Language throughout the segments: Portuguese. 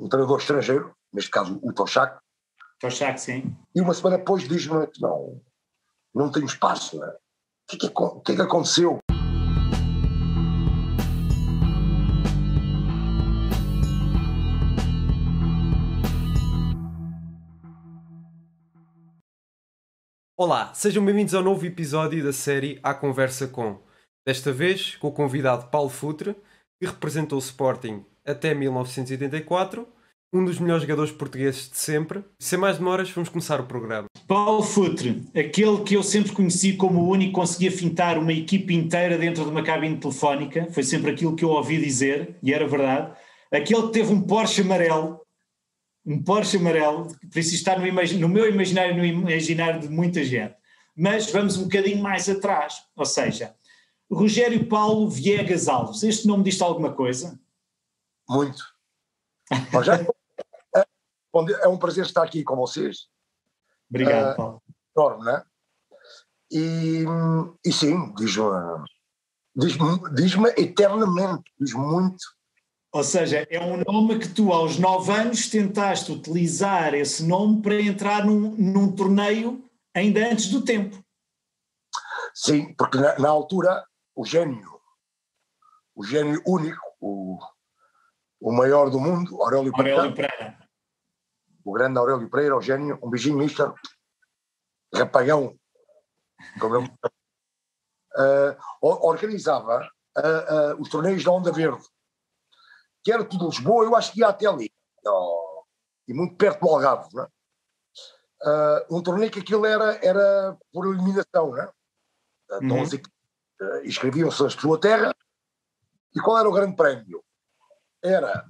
um treinador estrangeiro, neste caso o Toshak. Toshak, sim. E uma semana depois diz-me que não, não tenho espaço. Né? O, que é que, o que é que aconteceu? Olá, sejam bem-vindos ao novo episódio da série A Conversa Com. Desta vez com o convidado Paulo Futre, que representou o Sporting até 1984, um dos melhores jogadores portugueses de sempre. Sem mais demoras, vamos começar o programa. Paulo Futre, aquele que eu sempre conheci como o único que conseguia fintar uma equipe inteira dentro de uma cabine telefónica, foi sempre aquilo que eu ouvi dizer, e era verdade. Aquele que teve um Porsche amarelo, um Porsche amarelo, por isso está no, no meu imaginário, no imaginário de muita gente. Mas vamos um bocadinho mais atrás, ou seja, Rogério Paulo Viegas Alves, este nome diz alguma coisa? Muito. Rogério, é, um prazer estar aqui com vocês. Obrigado, uh, Paulo. Enorme, né? E, e sim, diz-me diz diz eternamente, diz muito ou seja, é um nome que tu, aos nove anos, tentaste utilizar esse nome para entrar num, num torneio ainda antes do tempo. Sim, porque na, na altura o gênio, o gênio único, o, o maior do mundo, Aurélio, Aurélio Pereira, Pereira, o grande Aurélio Pereira, o gênio, um beijinho, mister, rapagão, como eu, uh, organizava uh, uh, os torneios da Onda Verde que era tudo Lisboa, eu acho que ia até ali, oh, e muito perto do Algarve, não é? Um torneio que aquilo era, era por eliminação, não é? Então uhum. uh, inscreviam-se na sua terra, e qual era o grande prémio? Era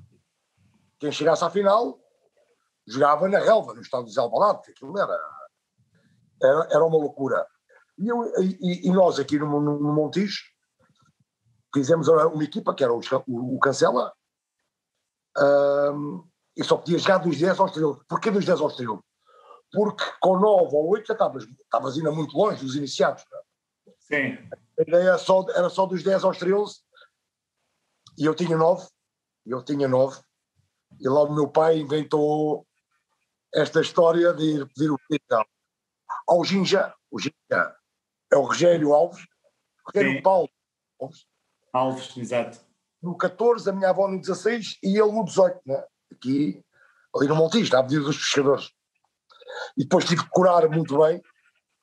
quem chegasse à final jogava na relva, no estado de Alvalade, que aquilo era, era, era uma loucura. E, eu, e, e nós aqui no, no, no Montijo fizemos uma equipa que era o, o, o Cancela, um, e só podia jogar dos 10 aos 13. Porquê dos 10 aos 13? Porque com 9 ou 8 já estavas, estavas ainda muito longe dos iniciados. É? Sim. A ideia era só, era só dos 10 aos 13 e eu tinha 9. Eu tinha 9. E logo meu pai inventou esta história de ir pedir o então, ao Ginja. O Ginja é o Rogério Alves. Rogério Sim. Paulo Alves. Alves, exato no 14, a minha avó no 16 e ele no 18, né? aqui, ali no Montijo, a pedido dos pescadores. E depois tive que curar muito bem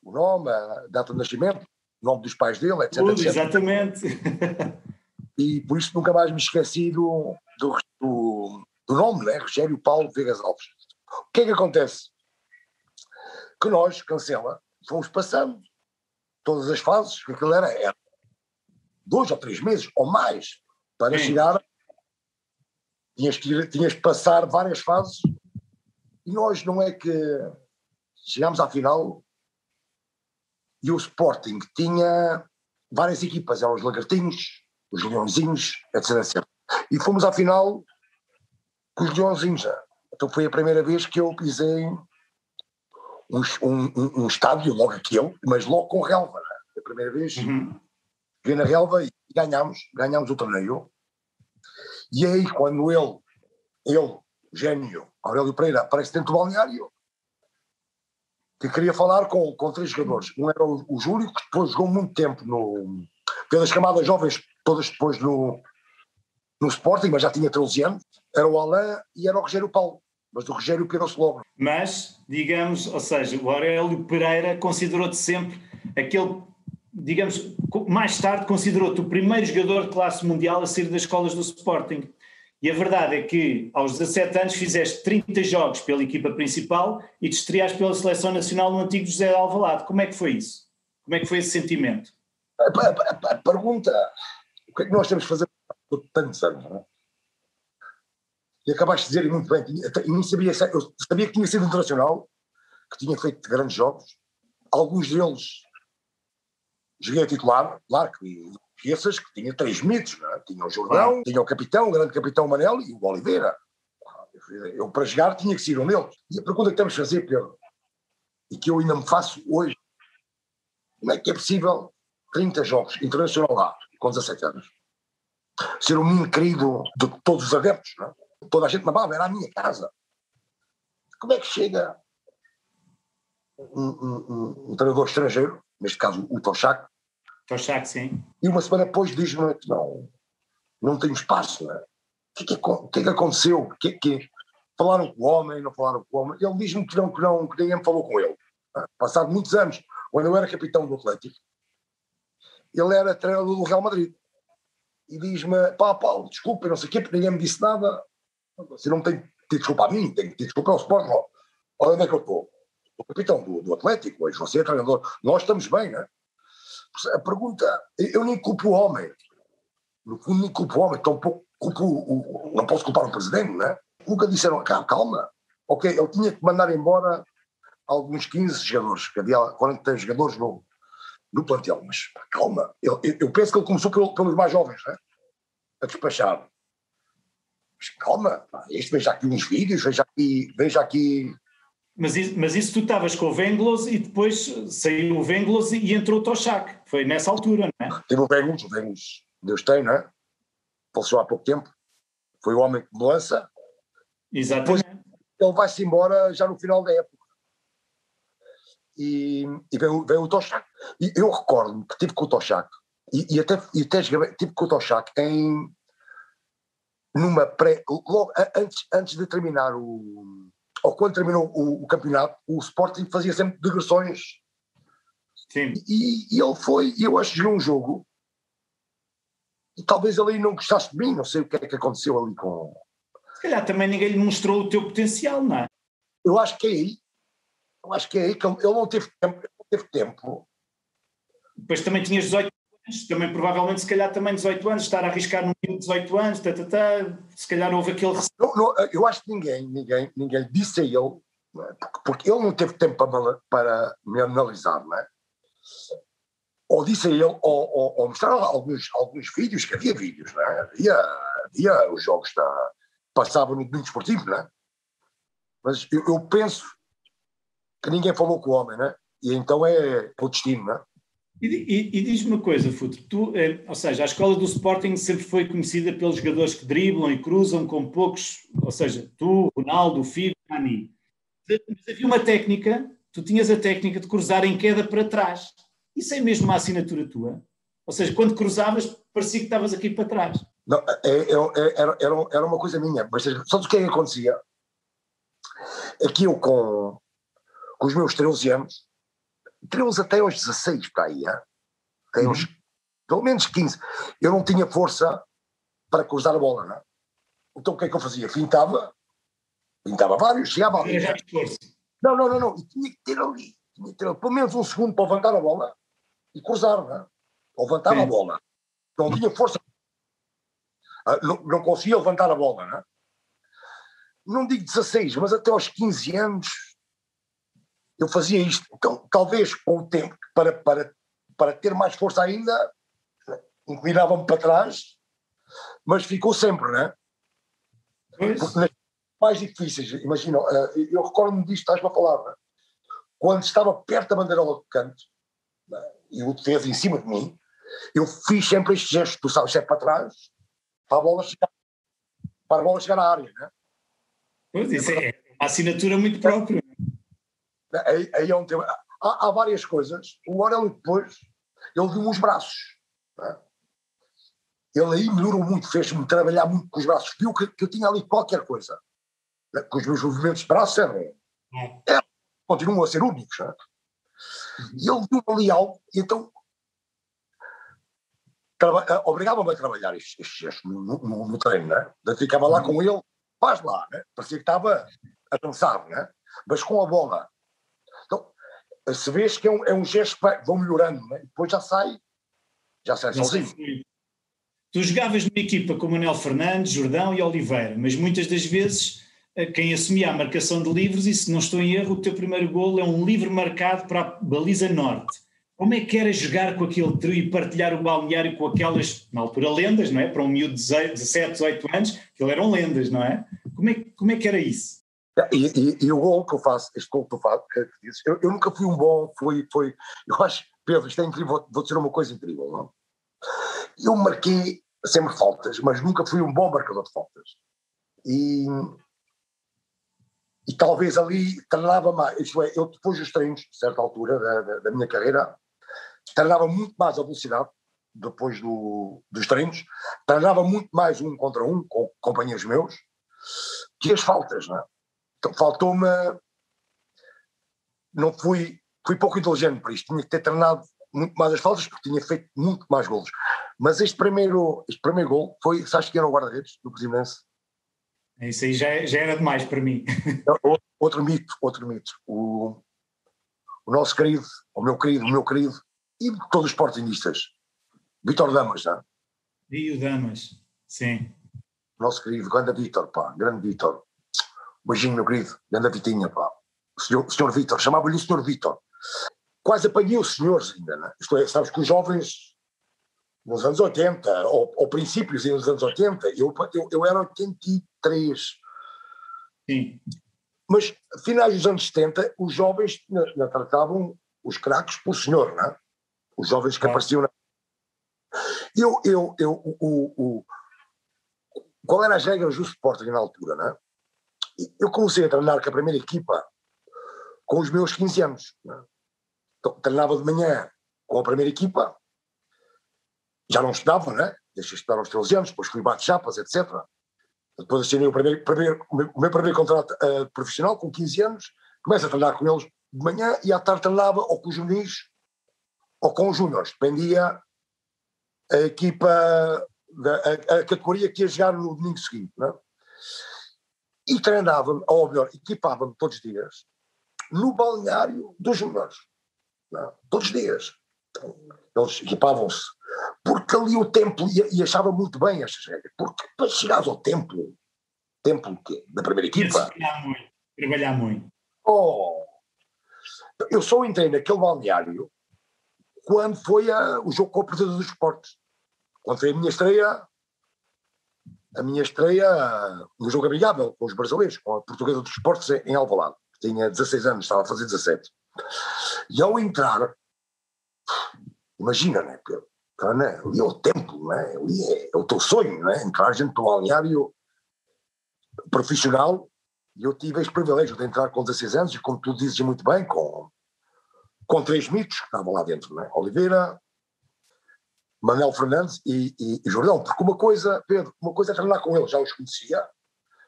o nome, a data de nascimento, o nome dos pais dele, etc. etc. Exatamente. E por isso nunca mais me esqueci do, do, do, nome, né? Rogério Paulo Vegas Alves. O que é que acontece? Que nós, cancela, fomos passando todas as fases, que aquilo era, era dois ou três meses ou mais para Sim. chegar, tinhas que, tinhas que passar várias fases e nós não é que chegámos à final e o Sporting tinha várias equipas, eram os Lagartinhos, os Leãozinhos, etc, etc. E fomos à final com os Leãozinhos. Então foi a primeira vez que eu pisei um, um, um estádio, logo aquele, mas logo com relva. A primeira vez uhum. na relva e ganhámos, ganhámos o torneio. E aí, quando ele, ele, gênio, Aurélio Pereira, aparece dentro do balneário, que queria falar com, com três jogadores. Um era o, o Júlio, que depois jogou muito tempo no, pelas camadas jovens, todas depois no, no Sporting, mas já tinha 13 anos. Era o Alain e era o Rogério Paulo. Mas o Rogério pirou-se logo. Mas, digamos, ou seja, o Aurélio Pereira considerou-te sempre aquele digamos, mais tarde considerou-te o primeiro jogador de classe mundial a sair das escolas do Sporting. E a verdade é que aos 17 anos fizeste 30 jogos pela equipa principal e te estreaste pela seleção nacional no antigo José de Alvalade. Como é que foi isso? Como é que foi esse sentimento? A, a, a, a pergunta, o que é que nós temos de fazer por tantos anos, não é? E acabaste de dizer muito bem, eu, nem sabia, eu sabia que tinha sido internacional, que tinha feito grandes jogos, alguns deles joguei a titular, claro que esqueças que tinha três mitos, é? tinha o Jordão, tinha o capitão, o grande capitão Manel e o Oliveira. Eu para jogar tinha que ser um deles. E a pergunta que temos de fazer, Pedro, e que eu ainda me faço hoje, como é que é possível 30 jogos internacional lá, com 17 anos, ser um menino querido de todos os adeptos, é? toda a gente mamava, era a minha casa. Como é que chega um, um, um, um treinador estrangeiro, neste caso o Toshak, Toshak, sim. E uma semana depois diz-me que não, não tem espaço, não é? O que, é que, que, é que aconteceu? Que, que, falaram com o homem, não falaram com o homem? Ele diz-me que não, que não, que ninguém falou com ele. Passado muitos anos, quando eu era capitão do Atlético, ele era treinador do Real Madrid. E diz-me, pá, Paulo, desculpa, não sei o quê, porque ninguém me disse nada. Você não tem que ter desculpa a mim, tem que ter desculpa ao Sport. Olha onde é que eu estou. O capitão do, do Atlético, hoje você é treinador. Nós estamos bem, não é? A pergunta, eu nem culpo o homem. No fundo, nem culpo o homem, tampouco culpo o, não posso culpar o presidente, não é? Nunca disseram, calma, ok, ele tinha que mandar embora alguns 15 jogadores, que havia 40 jogadores no, no plantel, mas calma, eu, eu penso que ele começou pelos mais jovens, né? a despachar. Mas calma, este veja aqui uns vídeos, veja aqui, veja aqui mas, mas isso tu estavas com o Venglos e depois saiu o Venglos e entrou o Toshak. Foi nessa altura, não é? Tive o Venglos, o Venglos, Deus tem, não é? Faleceu há pouco tempo. Foi o homem que me lança. Exatamente. Depois ele vai-se embora já no final da época. E, e veio, veio o Toshak. E eu recordo-me que tive com o Toshak, e, e até, e até tive com o Toshak em. numa pré. logo antes, antes de terminar o ou quando terminou o, o, campeonato, o Sporting fazia sempre digressões. Sim. E, e ele foi, eu acho que jogou um jogo, e talvez ele não gostasse de mim, não sei o que é que aconteceu ali com. Se calhar também ninguém lhe mostrou o teu potencial, não é? Eu acho que é aí, eu acho que é aí que ele, ele não teve tempo. Não teve tempo. Depois também tinhas 18 anos, também provavelmente, se calhar também 18 anos, estar a arriscar no 18 anos, tá, tá, tá, se calhar houve aquele. Não, não, eu acho que ninguém, ninguém, ninguém disse a ele, é? porque, porque, ele não teve tempo para, para me analisar, não é? Ou disse a ele, ou, ou, ou mostrar alguns, alguns vídeos, que havia vídeos, não é? Havia, havia os jogos da. passavam no domingo esportivo, não é? Mas eu, eu penso que ninguém falou com o homem, não é? E então é o destino, não é? E, e, e diz-me uma coisa, Futuro, tu, eh, ou seja, a escola do Sporting sempre foi conhecida pelos jogadores que driblam e cruzam com poucos, ou seja, tu, Ronaldo, Figo, Ani. Mas havia uma técnica, tu tinhas a técnica de cruzar em queda para trás. Isso é mesmo uma assinatura tua? Ou seja, quando cruzavas, parecia que estavas aqui para trás. Não, é, é, é era, era, era uma coisa minha, mas sabe o que é que acontecia? Que eu, com, com os meus 13 anos, 13 até aos 16 para aí, até uhum. aos, pelo menos 15. Eu não tinha força para cruzar a bola, não é? Então o que é que eu fazia? Pintava, pintava vários, chegava ali. Não, não, não, não, e tinha que ter ali, tinha que ter pelo menos um segundo para levantar a bola e cruzar, não é? Levantar Sim. a bola. Não tinha força. Ah, não, não conseguia levantar a bola, não é? Não digo 16, mas até aos 15 anos eu fazia isto. Então, talvez com o tempo, para, para, para ter mais força ainda, inclinava-me para trás, mas ficou sempre, não é? Porque nas mais difíceis, imagina, eh, eu recordo-me disto, estás-me a palavra, quando estava perto da bandeirola do canto, é? e o defesa em cima de mim, eu fiz sempre este gesto, tu sabes, é para trás, para a bola chegar, para a bola chegar à área, não é? Pois, isso é uma assinatura muito própria. Aí, aí é um tema. Há, há, várias coisas. O Orel depois, ele deu-me os braços. É? Ele aí melhorou muito, fez-me trabalhar muito com os braços. Viu que, que eu tinha ali qualquer coisa. É? Que os meus movimentos de braços eram. É. continuam a ser únicos. É? E ele deu-me ali algo, e então eh, obrigava-me a trabalhar estes gestos no, no, no, treino, né? Eu ficava lá uhum. com ele, faz lá, né? parecia que estava a dançar, né? mas com a bola se vês que é um, é um gesto que vai, vão melhorando, né? depois já sai, já sai sozinho. Tu jogavas numa equipa com Manuel Fernandes, Jordão e Oliveira, mas muitas das vezes eh, quem assumia a marcação de livros, e se não estou em erro, o teu primeiro golo é um livro marcado para a baliza norte. Como é que era jogar com aquele trio e partilhar o balneário com aquelas, na altura, lendas, não é? Para um miúdo de 17, 18 anos, aquilo eram lendas, não é? Como é, como é que era isso? E, e, e, o gol que eu faço, este gol que tu fazes, eu, eu, nunca fui um bom, foi, foi, eu acho, Pedro, isto é incrível, vou dizer uma coisa incrível, não? Eu marquei sempre faltas, mas nunca fui um bom marcador de faltas. e, e talvez ali treinava mais, isto é, eu depois dos treinos, a certa altura da, da, da minha carreira, treinava muito mais a velocidade, depois do, dos treinos, treinava muito mais um contra um com companheiros meus, que as faltas, não é? Então faltou-me, não fui, fui pouco inteligente por isto, tinha que ter treinado muito mais as faltas porque tinha feito muito mais golos. Mas este primeiro, este primeiro gol foi, sabes que era o guarda-redes do Presidente? Isso aí já, já era demais para mim. outro mito, outro mito. O, o nosso querido, o meu querido, o meu querido, e todos os sportingistas, Vitor Damas, não é? E o Damas, sim. Nosso querido, grande Vitor, pá, grande Vitor. Beijinho, meu querido, grande Vitinha, pá. Senhor, senhor Vitor, chamava-lhe o senhor Vitor. Quase apanhei os senhores ainda, não é? Isto é, sabes que os jovens nos anos 80, ou, ou princípios dos anos 80, eu, eu, eu era 83. Sim. Mas, finais dos anos 70, os jovens tratavam os craques por senhor, não é? Os jovens que apareciam na... Eu, eu, eu, o, o, o, qual era as regras do Sporting na altura, não é? Eu comecei a treinar com a primeira equipa com os meus 15 anos. É? Então, treinava de manhã com a primeira equipa, já não estudava, né? Deixei estudar aos 13 anos, depois fui bate-chapas, etc. Depois assinei o, primeiro, primeiro, o meu primeiro contrato uh, profissional com 15 anos, começo a treinar com eles de manhã e à tarde treinava ou com os juvenis ou com os júniores, dependia a equipa, da, a, a, categoria que ia jogar no domingo seguinte. Né? E treinava-me, ou melhor, equipava-me todos os dias no balneário dos júniores. Né? Todos os dias. Então, eles equipavam-se porque ali o templo, e, e achava muito bem estas regras, porque para chegares ao templo, templo da primeira equipa. Trabalhar muito, trabalhar muito. Oh, eu só entrei naquele balneário quando foi a, o jogo com o Presidente dos Esportes. Quando foi a minha estreia, a minha estreia no jogo amigável com os brasileiros, com a Portuguesa dos Esportes em Alvalade. Tinha 16 anos, estava a fazer 17. E ao entrar, imagina, né, Pedro? né? ali é o templo, né? ali é, é o teu sonho, né? entrar dentro do balneário profissional. E eu tive esse privilégio de entrar com 16 anos, e como tu dizes muito bem, com, com três mitos que estavam lá dentro: né? Oliveira, Manuel Fernandes e, e, e, Jordão. Porque uma coisa, Pedro, uma coisa é treinar com eles, já os conhecia,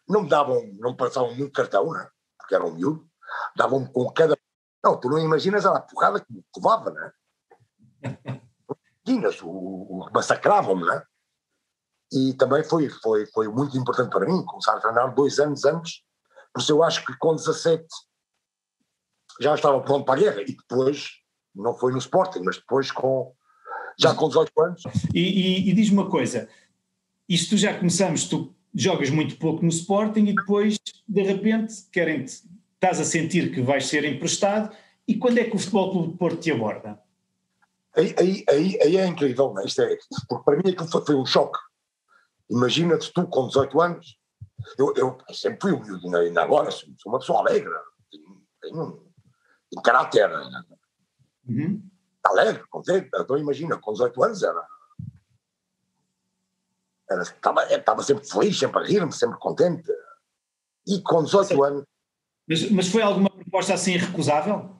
não me davam, não me passavam muito cartão, né? porque era um miúdo, davam-me com cada. Não, tu não imaginas a porrada que me levava, né? Guinness, o, o massacravam-me, né? E também foi, foi, foi muito importante para mim começar a treinar dois anos antes, porque eu acho que com 17 já estava pronto para a guerra e depois, não foi no Sporting, mas depois com, já com 18 anos. E, e, e diz-me uma coisa, isto já começamos, tu jogas muito pouco no Sporting e depois, de repente, querem estás a sentir que vais ser emprestado e quando é que o Futebol Clube de Porto te aborda? Aí, aí, aí, aí é incrível, né? Isto é, porque para mim aquilo foi, foi um choque. Imagina-te tu com 18 anos, eu, eu sempre fui humilde, ainda agora sou, uma pessoa alegre, tenho, tenho um, um caráter né? uhum. Alegre, contente. Então imagina, com 18 anos era. era estava, estava sempre feliz, sempre a rir-me, sempre contente. E com 18 anos. Mas, mas foi alguma proposta assim irrecusável?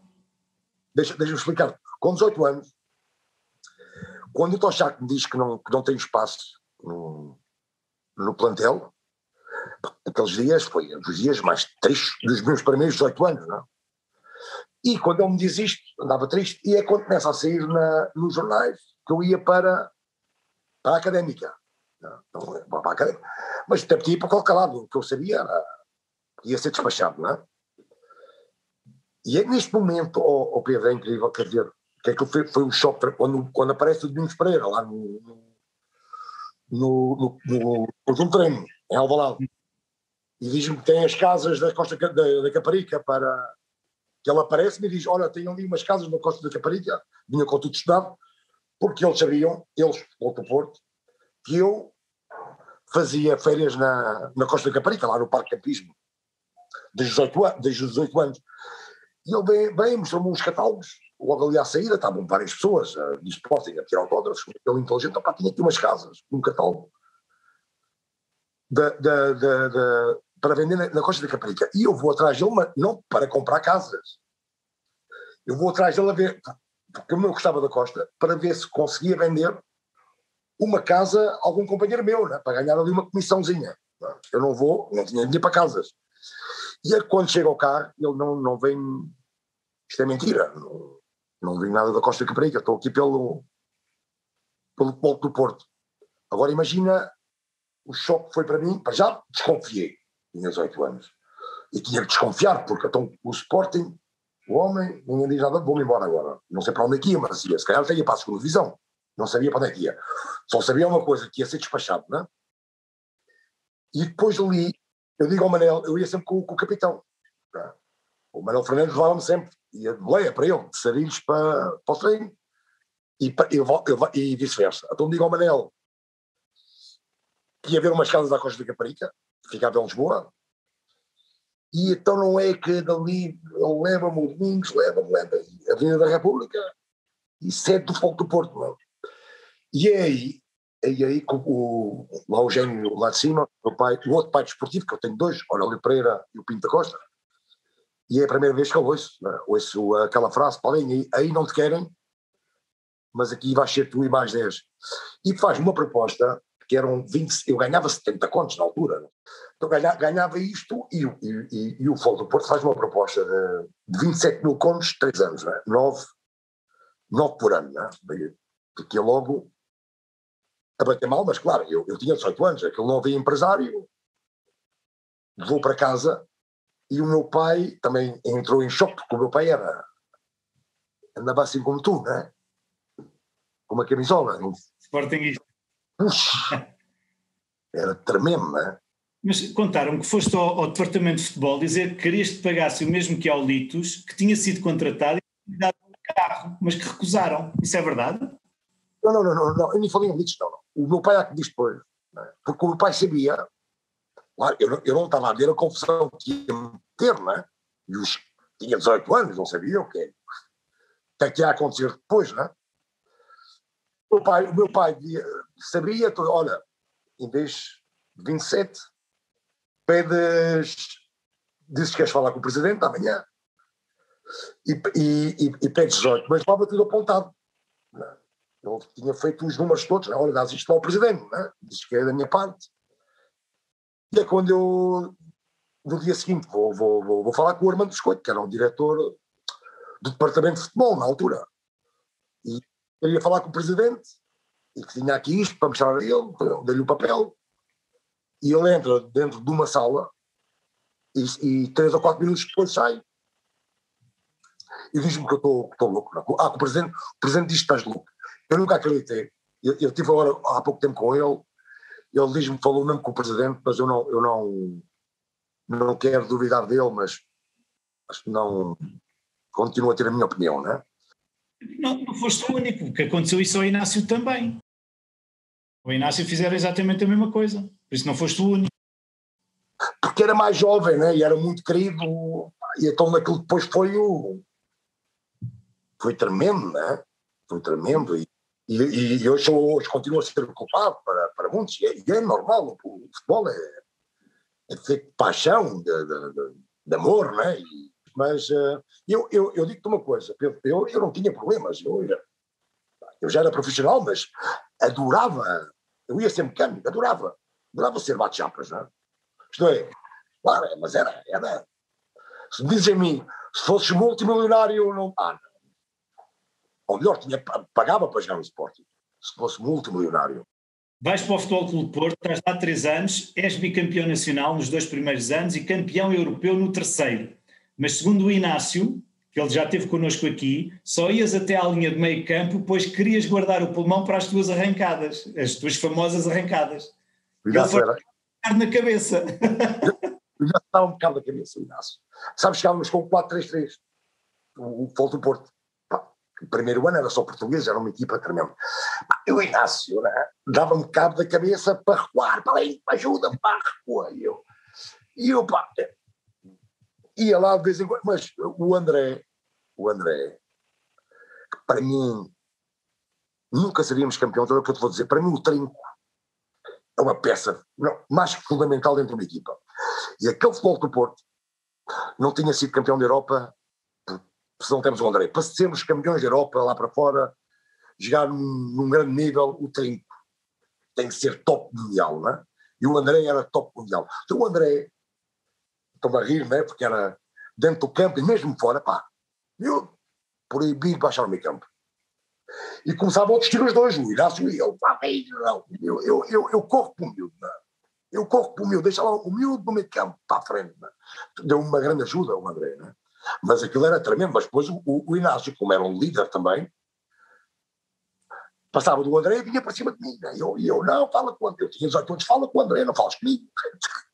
Deixa, deixa explicar. Com 18 anos, quando o Toshak me diz que não, que não tem espaço no, no plantel, aqueles dias foi dos dias mais tristes dos meus primeiros 18 anos, não é? E quando ele me diz isto, andava triste, e é quando começa a sair na, nos jornais que eu ia para, para a académica. Não, para a académica. Mas até podia ir para qualquer lado, o que eu sabia era ia ser despachado, não é? E é neste momento, oh, oh Pedro, é incrível, quer dizer, que foi, foi um choque quando, quando aparece o Domingos Pereira lá no, no, no, no, no treino, em Alvalade, e diz-me que tem as casas da Costa da, da Caparica para que ele aparece-me e diz, olha, tem ali umas casas na Costa da Caparica, vinha com tudo estudado, porque eles sabiam, eles, Outro Porto, que eu fazia férias na, na Costa da Caparica, lá no Parque Campismo, desde 18, desde 18 anos. E ele vem, vem mostrou-me uns catálogos logo ali à saída estavam várias pessoas uh, de Sporting a tirar autógrafos, ele inteligente, opa, tinha aqui umas casas, um catálogo. da, da, da para vender na, na, Costa da Caparica. E eu vou atrás dele, mas não para comprar casas. Eu vou atrás dele a ver, porque eu não gostava da Costa, para ver se conseguia vender uma casa a algum companheiro meu, né, para ganhar ali uma comissãozinha. Eu não vou, não tinha dinheiro para casas. E é quando chega ao carro, ele não, não vem. Isto é mentira. Não, não vem nada da Costa da Caparica. Estou aqui pelo, pelo ponto do Porto. Agora imagina o choque que foi para mim. Para já desconfiei. Tinha 18 anos. E tinha que desconfiar, porque então, o Sporting, o homem, ninguém diz nada, vou-me embora agora. Não sei para onde é que ia, mas ia. Se calhar até ia para a segunda divisão. Não sabia para onde é que ia. Só sabia uma coisa, que ia ser despachado, não é? E depois ali, eu digo ao Manel, eu ia sempre com, com o capitão. É? O Manel Fernandes levava-me sempre, ia de boleia para ele, de sarilhos para, para o treino, e, eu, eu, e vice-versa. Então digo ao Manel que ia ver umas casas à Costa da Caparica, ficava em Lisboa, e então não é que dali leva-me o Domingos, leva-me, leva a Avenida da República, e sede do Fogo do Porto. Não? E é aí e aí o, lá o gênio lá de cima, o, pai, o outro pai desportivo, que eu tenho dois, Aurélio Pereira e o Pinto da Costa, e é a primeira vez que eu ouço, né? ouço aquela frase, aí, aí não te querem, mas aqui vais ser tu e mais 10. E faz uma proposta que eram 20, eu ganhava 70 contos na altura, né? então ganhava, ganhava isto e, e, e, e o Fogo do Porto faz uma proposta de, de 27 mil contos, 3 anos, né? 9, 9 por ano, né? porque logo a bater mal, mas claro, eu, eu tinha 18 anos, aquele não empresário, vou para casa e o meu pai também entrou em choque, porque o meu pai era, andava assim como tu, né? Com uma camisola. Sportingista. Puxa, era tremendo, né? Mas contaram que foste ao, ao, departamento de futebol dizer que querias que pagasse o mesmo que ao Litos, que tinha sido contratado e dado um carro, mas que recusaram. Isso é verdade? Não, não, não, não, não. eu nem falei em Litos, não, não o meu pai é que diz depois, é? porque o meu pai sabia, claro, eu, não, eu não estava a ver a confusão que ia meter, não é? E os, tinha 18 anos, não sabia o que é, é que ia acontecer depois, não é? Meu pai, o meu pai sabia, olha, em vez de 27, pedes, dizes que queres falar com o presidente amanhã, e, e, e, pedes 18, mas estava tudo apontado. Ele tinha feito os números todos, olha, dás isto ao presidente, né? disse que é da minha parte. E é quando eu, no dia seguinte, vou, vou, vou, vou falar com o Armando Biscoito, que era o diretor do departamento de futebol na altura. E ele ia falar com o presidente, e que tinha aqui isto para mostrar a ele, dei-lhe o papel, e ele entra dentro de uma sala, e, e três ou quatro minutos depois sai, e diz-me que eu estou louco. Não. Ah, o presidente, o presidente diz que estás louco. Eu nunca acreditei. Eu, eu tive agora há pouco tempo com ele, ele diz-me, falou mesmo com o presidente, mas eu não, eu não, não quero duvidar dele, mas acho que não continuo a ter a minha opinião, não é? Não, não foste o único, porque aconteceu isso ao Inácio também. O Inácio fizeram exatamente a mesma coisa, por isso não foste o único. Porque era mais jovem, né? E era muito querido, e então aquilo depois foi o. Foi tremendo, né? Foi tremendo. E, e, e hoje, hoje continua a ser culpado para, para muitos, e é, e é normal, o futebol é, é de paixão, de, de, de, de amor, né? E, mas uh, eu, eu, eu digo-te uma coisa, Pedro, eu, eu não tinha problemas, eu, eu já era profissional, mas adorava, eu ia ser mecânico, adorava, adorava ser bate-chapas, não é? Isto é, claro, mas era, era, se me dizem a mim, se fosses multimilionário, não, ah, ou melhor, tinha, pagava para jogar no Sporting, se fosse multimilionário. Vais para o Futebol Clube Porto, estás lá há três anos, és bicampeão nacional nos dois primeiros anos e campeão europeu no terceiro. Mas segundo o Inácio, que ele já esteve connosco aqui, só ias até à linha de meio campo, pois querias guardar o pulmão para as tuas arrancadas, as tuas famosas arrancadas. Já ele foi na cabeça. já estava um bocado na cabeça, Inácio. Sabes que estávamos com 4-3-3, o Futebol do Porto o primeiro ano era só português, era uma equipa tremenda. E o Inácio né, dava-me cabo da cabeça para recuar, para aí, ajuda, pá, recua. E eu, e eu pá, ia lá de vez em quando, mas o André, o André, que para mim nunca seríamos campeão, então é o que eu te vou dizer, para mim o trinco é uma peça não, mais fundamental dentro de uma equipa. E aquele futebol do Porto não tinha sido campeão da Europa se não temos o André. Para sermos campeões da Europa lá para fora, jogar num, num grande nível, o trinco tem que ser top mundial, não é? E o André era top mundial. Então o André, estou a rir, não é? Porque era dentro do campo e mesmo fora, pá, eu proibido baixar o meio campo. E começavam a discutir os dois, o Inácio e eu, pá, não, eu, eu, eu, eu corro para o miúdo, não. É? eu corro para o miúdo, deixa lá o miúdo no meio campo, para a frente. Não. É? Deu uma grande ajuda ao André, não é? mas aquilo era tremendo, mas depois o, o Inácio, como era um líder também, passava do André e vinha para cima de mim. Né? E eu, eu, não, fala com o André. Eu tinha 18 anos, fala com o André, não falas comigo.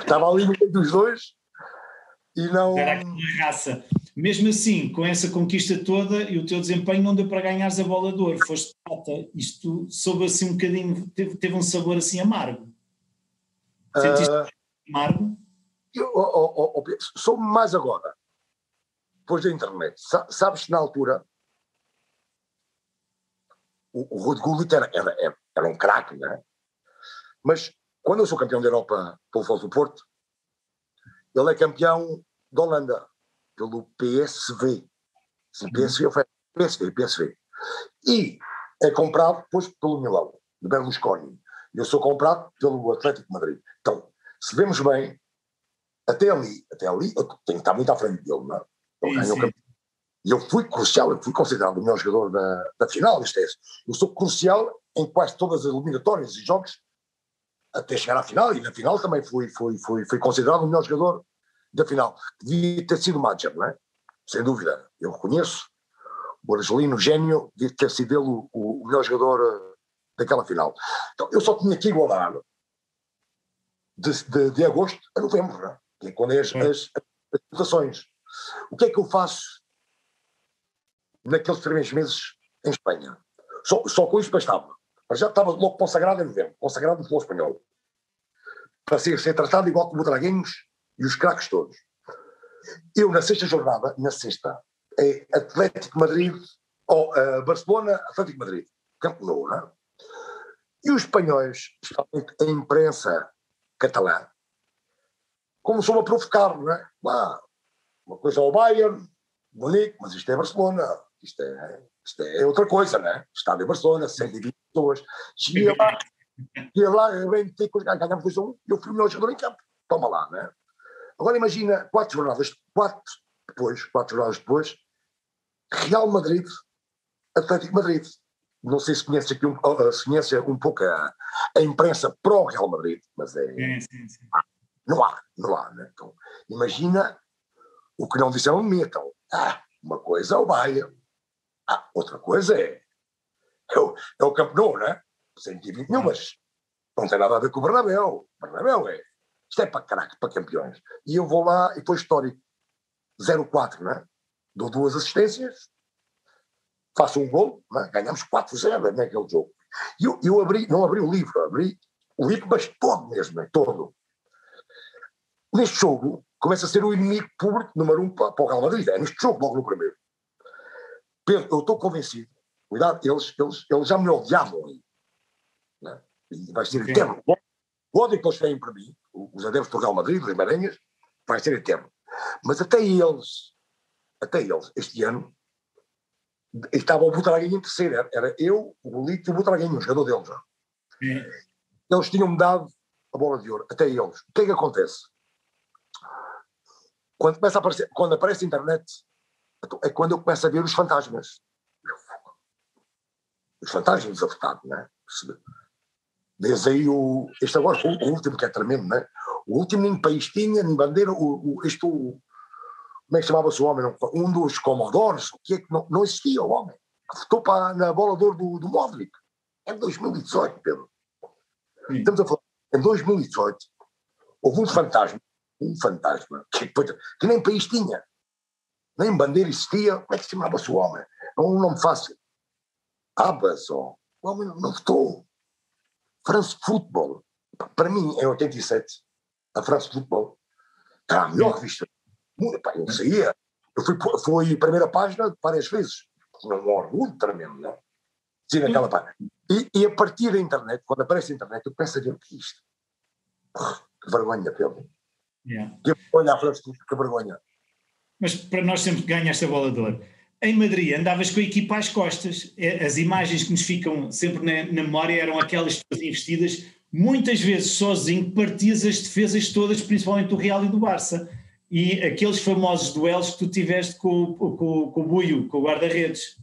Estava ali no meio dos dois e não. Era aquela raça. Mesmo assim, com essa conquista toda e o teu desempenho, não deu para ganhares a bola de ouro. Foste prata. Isto soube assim um bocadinho, teve, teve um sabor assim amargo. Sentiste uh, amargo? Eu, oh, oh, oh, soube mais agora, depois da internet. Sa sabes que na altura o, o Gullit era, era, era, um craque, né? Mas quando eu sou campeão da Europa pelo Futebol do Porto, ele é campeão da Holanda pelo PSV. Sim, uhum. PSV, PSV, PSV. E é comprado depois pelo Milão, de Berlusconi. Eu sou comprado pelo Atlético Madrid. Então, se vemos bem, até ali, até ali, eu tenho que estar muito à frente dele, não é? Ele e eu fui crucial, eu fui considerado o melhor jogador da, da final, isto é, eu sou crucial em quase todas as eliminatórias e jogos até chegar à final, e na final também fui, fui, fui, fui considerado o melhor jogador da final. Devia ter sido o Madger, não é? Sem dúvida, eu reconheço. O Argelino, gênio, devia ter sido ele o, o melhor jogador uh, daquela final. Então, eu só tinha que igualar de, de, de agosto a novembro, não é? que é quando é as, as, as votações. O que é que eu faço naqueles três meses em Espanha. Só, só com isso bastava. Já estava logo consagrado em novembro, consagrado no futebol espanhol. Para ser, ser tratado igual como o Draguinhos e os craques todos. Eu, na sexta jornada, na sexta, é Atlético Madrid, ou uh, Barcelona, Atlético Madrid, Campo Nou, não é? E os espanhóis, a imprensa catalã, começou a provocar, não é? Ah, uma coisa ao Bayern, bonito, mas isto é Barcelona, isto é, isto é outra coisa, né? Estádio Barcelona, 120 pessoas. Cheguei lá, cheguei lá, arrebentei, ganhamos 2 a 1 eu fui o melhor jogador em campo. Toma lá, né? Agora imagina, quatro jornadas, quatro depois, quatro jornadas depois, Real Madrid, Atlético Madrid. Não sei se conhece aqui um, se conhece um pouco a, a imprensa pró-Real Madrid, mas é. Sim, sim, sim. Não há, não há, né? Então, imagina o que não disseram de mim, então. Ah, uma coisa é o Bayern, ah, outra coisa é, é, o, é o Camp Nou, né? 120 mil, mas não tem nada a ver com o Bernabéu. O Bernabéu é, isto é para craque, para campeões. E eu vou lá e foi histórico. 0-4, né? Dou duas assistências, faço um gol, né? ganhamos 4-0 naquele jogo. E eu, eu abri, não abri o livro, abri o livro, mas todo mesmo, né? todo. Neste jogo, começa a ser o inimigo público número um para, para o Real Madrid. É neste jogo, logo no primeiro. Pedro, eu estou convencido, cuidado, eles, eles, eles já me odiavam aí. Né? E vai ser eterno. O ódio que eles têm para mim, os adeptos do Real Madrid, dos Maranhas, vai ser eterno. Mas até eles, até eles, este ano, estava o Butraguinho em terceiro. Era, era eu, o Bolito e o Butraguinho, o jogador deles. Já. Eles tinham-me dado a bola de ouro, até eles. O que é que acontece? Quando, começa a aparecer, quando aparece a internet, é quando eu começo a ver os fantasmas. Os fantasmas afetados, não é? Desde aí o. Este agora foi o último que é tremendo, não é? O último nem país tinha, nem bandeira, o, o, este, o, como é que chamava-se o homem? Um dos Comodores, o que é que não, não existia o homem. Que votou para, na bola de ouro do, do Modric. Em 2018, Pedro. Sim. Estamos a falar. Em 2018, houve um fantasma um fantasma, que, que nem país tinha, nem bandeira existia, como é que se chamava-se o homem? É um nome fácil. Abbas, o homem não votou. France Football, para mim, em 87, a France Football está a melhor revista. Pá, eu saía, eu fui, fui a primeira página várias vezes, um orgulho tremendo, não é? Sim, naquela parte. E, e, a partir da internet, quando aparece a internet, eu penso a ver o que é isto. Que vergonha, Pedro. Yeah. Que vergonha, que vergonha. Mas para nós sempre ganha esta bola de ouro. Em Madrid andavas com a equipa às costas. É, as imagens que nos ficam sempre na, na memória eram aquelas todas investidas, muitas vezes sozinho, partias as defesas todas, principalmente do Real e do Barça. E aqueles famosos duelos que tu tiveste com, com, com o Buio, com o guarda-redes.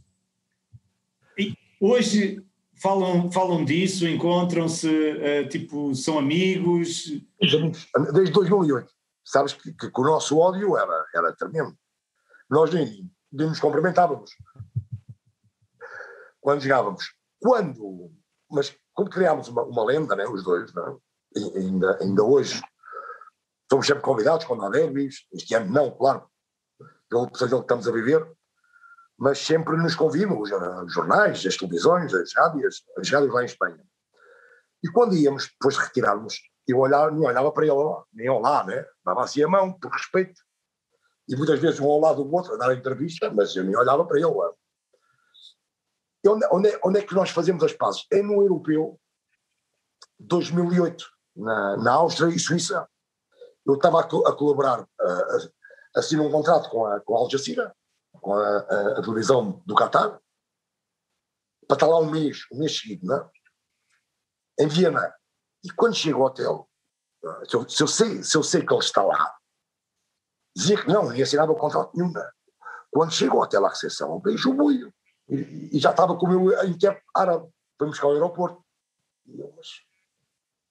Hoje falam, falam disso, encontram-se, uh, tipo, são amigos. Desde 2008. Sabes que, que, que, o nosso ódio era, era tremendo. Nós nem nos cumprimentávamos quando jogávamos. Quando, mas como criámos uma, uma lenda, né, os dois, né, ainda, ainda hoje, somos sempre convidados quando há derbys, este ano não, claro, pelo pesadelo que estamos a viver, mas sempre nos convidam, os jornais, as televisões, as rádios, as rádios lá em Espanha. E quando íamos, depois de retirarmos, eu olhava, não olhava para ele, nem olá, né? dava assim a mão, por respeito. E muitas vezes um ao lado do outro, a dar entrevista, mas eu nem olhava para ele. E onde, onde, é, onde é que nós fazemos as pazes? É no Europeu 2008, na, na Áustria e Suíça. Eu estava a, a colaborar, assino um contrato com a, com a Al Jazeera, com a, a, a televisão do Qatar, para estar lá um mês, um mês seguido, não é? em Viena. E quando chego ao hotel, se eu, se eu, sei, se eu sei que ele está lá, que não, nem assinava contrato nenhum. Não. É? Quando chego ao hotel à recepção, eu beijo buio. E, já estava com o meu intérprete árabe. Foi buscar ao aeroporto. E eu, mas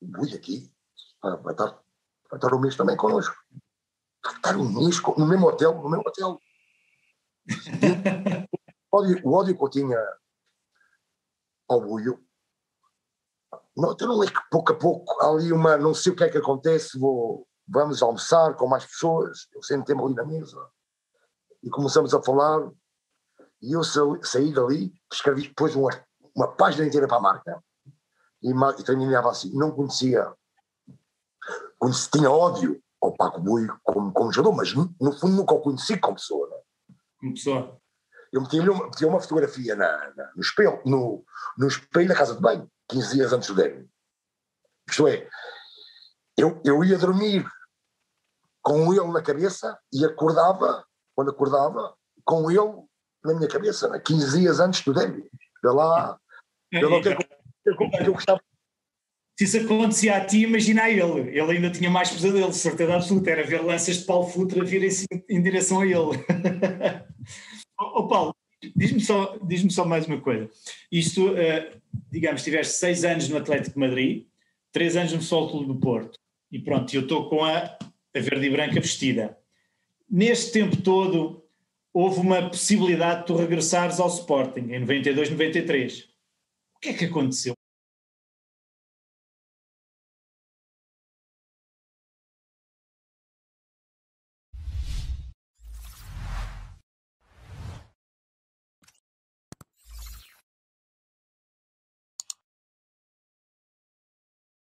buio aqui vai estar, vai estar um mês também connosco. Vai estar um mês no mesmo hotel, no mesmo hotel o, ódio, o ódio que eu tinha ao Buio, não, então não é que pouco a pouco ali uma, não sei o que é que acontece, vou, vamos almoçar com mais pessoas, eu sentei-me ali na mesa e começamos a falar e eu saí dali, escrevi depois uma, uma página inteira para a marca e, e terminava assim, não conhecia, conhecia tinha ódio ao Paco Buio como, como jogador, mas no, fundo nunca o conheci como pessoa. Não? É? Como pessoa? Eu meti-lhe uma, meti uma fotografia na, na, no, espelho, no, no espelho da casa de banho, 15 dias antes do derby. Isto é, eu, eu ia dormir com ele na cabeça e acordava, quando acordava, com ele na minha cabeça, né? 15 dias antes do derby. Vê lá, vê lá o que, é que eu gostava se isso acontecia a ti, imagina a ele. Ele ainda tinha mais pesadelos, certeza absoluta. Era ver lanças de Paulo Futra virem-se em direção a ele. oh, oh, Paulo, diz-me só, diz só mais uma coisa. Isto, uh, digamos, tiveste seis anos no Atlético de Madrid, três anos no Sol Clube do Porto. E pronto, eu estou com a, a verde e branca vestida. Neste tempo todo, houve uma possibilidade de tu regressares ao Sporting, em 92, 93. O que é que aconteceu?